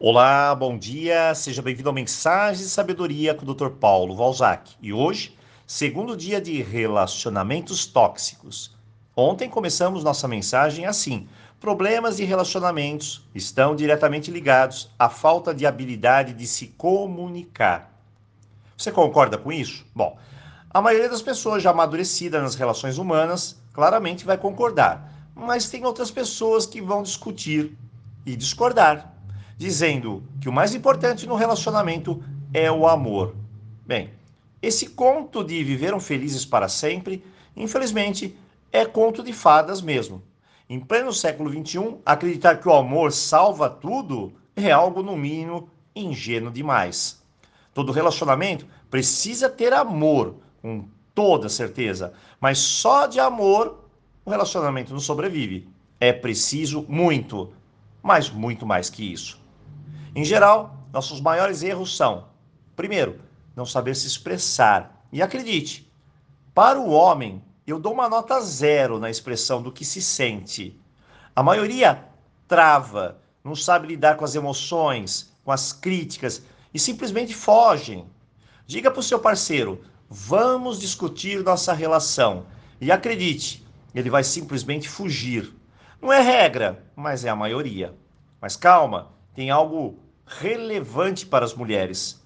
Olá, bom dia, seja bem-vindo ao Mensagem de Sabedoria com o Dr. Paulo Valzac. E hoje, segundo dia de relacionamentos tóxicos. Ontem começamos nossa mensagem assim: problemas de relacionamentos estão diretamente ligados à falta de habilidade de se comunicar. Você concorda com isso? Bom, a maioria das pessoas já amadurecidas nas relações humanas claramente vai concordar, mas tem outras pessoas que vão discutir e discordar dizendo que o mais importante no relacionamento é o amor. Bem, esse conto de viveram felizes para sempre, infelizmente, é conto de fadas mesmo. Em pleno século XXI, acreditar que o amor salva tudo é algo, no mínimo, ingênuo demais. Todo relacionamento precisa ter amor, com toda certeza, mas só de amor o relacionamento não sobrevive. É preciso muito, mas muito mais que isso. Em geral, nossos maiores erros são: primeiro, não saber se expressar. E acredite, para o homem, eu dou uma nota zero na expressão do que se sente. A maioria trava, não sabe lidar com as emoções, com as críticas e simplesmente fogem. Diga para o seu parceiro: vamos discutir nossa relação. E acredite, ele vai simplesmente fugir. Não é regra, mas é a maioria. Mas calma, tem algo relevante para as mulheres.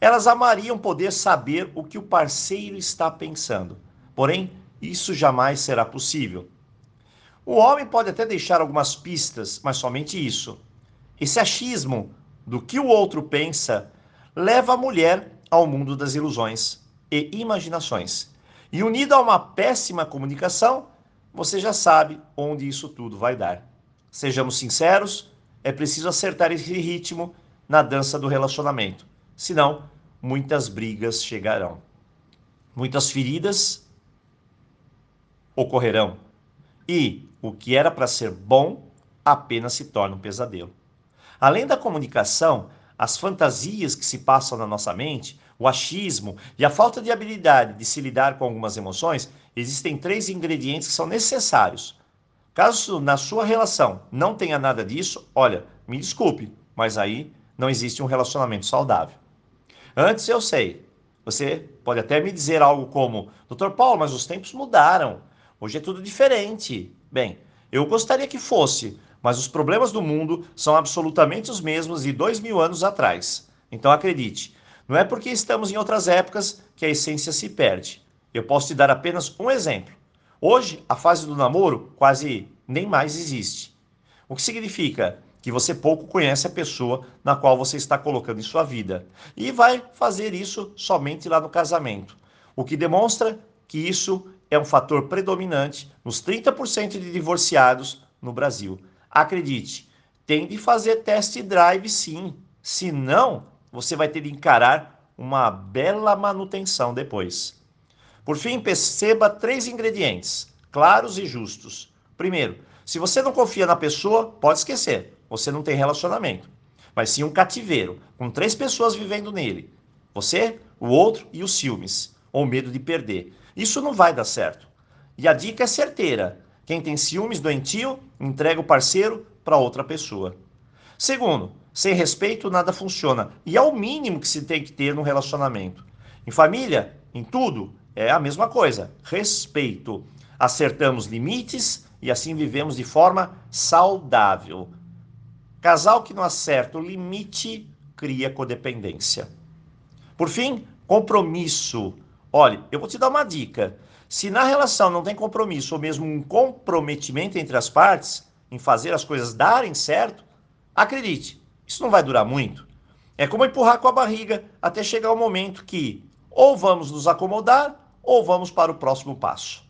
Elas amariam poder saber o que o parceiro está pensando, porém, isso jamais será possível. O homem pode até deixar algumas pistas, mas somente isso. Esse achismo do que o outro pensa leva a mulher ao mundo das ilusões e imaginações. E unido a uma péssima comunicação, você já sabe onde isso tudo vai dar. Sejamos sinceros, é preciso acertar esse ritmo na dança do relacionamento. Senão, muitas brigas chegarão. Muitas feridas ocorrerão. E o que era para ser bom apenas se torna um pesadelo. Além da comunicação, as fantasias que se passam na nossa mente, o achismo e a falta de habilidade de se lidar com algumas emoções, existem três ingredientes que são necessários Caso na sua relação não tenha nada disso, olha, me desculpe, mas aí não existe um relacionamento saudável. Antes eu sei, você pode até me dizer algo como: Dr. Paulo, mas os tempos mudaram, hoje é tudo diferente. Bem, eu gostaria que fosse, mas os problemas do mundo são absolutamente os mesmos de dois mil anos atrás. Então acredite, não é porque estamos em outras épocas que a essência se perde. Eu posso te dar apenas um exemplo. Hoje, a fase do namoro quase nem mais existe. O que significa que você pouco conhece a pessoa na qual você está colocando em sua vida e vai fazer isso somente lá no casamento. O que demonstra que isso é um fator predominante nos 30% de divorciados no Brasil. Acredite, tem de fazer test drive sim, senão você vai ter de encarar uma bela manutenção depois. Por fim, perceba três ingredientes claros e justos. Primeiro, se você não confia na pessoa, pode esquecer, você não tem relacionamento. Mas sim um cativeiro, com três pessoas vivendo nele: você, o outro e os ciúmes, ou medo de perder. Isso não vai dar certo. E a dica é certeira: quem tem ciúmes doentio, entrega o parceiro para outra pessoa. Segundo, sem respeito nada funciona, e é o mínimo que se tem que ter no relacionamento. Em família, em tudo, é a mesma coisa, respeito. Acertamos limites e assim vivemos de forma saudável. Casal que não acerta o limite cria codependência. Por fim, compromisso. Olha, eu vou te dar uma dica. Se na relação não tem compromisso ou mesmo um comprometimento entre as partes em fazer as coisas darem certo, acredite, isso não vai durar muito. É como empurrar com a barriga até chegar o momento que ou vamos nos acomodar ou vamos para o próximo passo.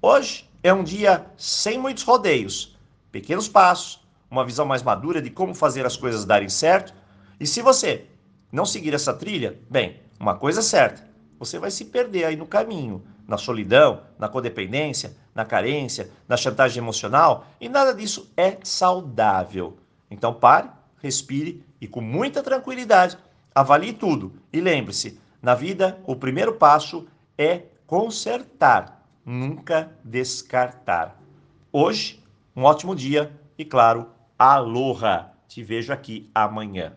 Hoje é um dia sem muitos rodeios, pequenos passos, uma visão mais madura de como fazer as coisas darem certo. E se você não seguir essa trilha, bem, uma coisa é certa, você vai se perder aí no caminho, na solidão, na codependência, na carência, na chantagem emocional, e nada disso é saudável. Então pare, respire e com muita tranquilidade avalie tudo. E lembre-se, na vida o primeiro passo é consertar, nunca descartar. Hoje, um ótimo dia e, claro, aloha! Te vejo aqui amanhã.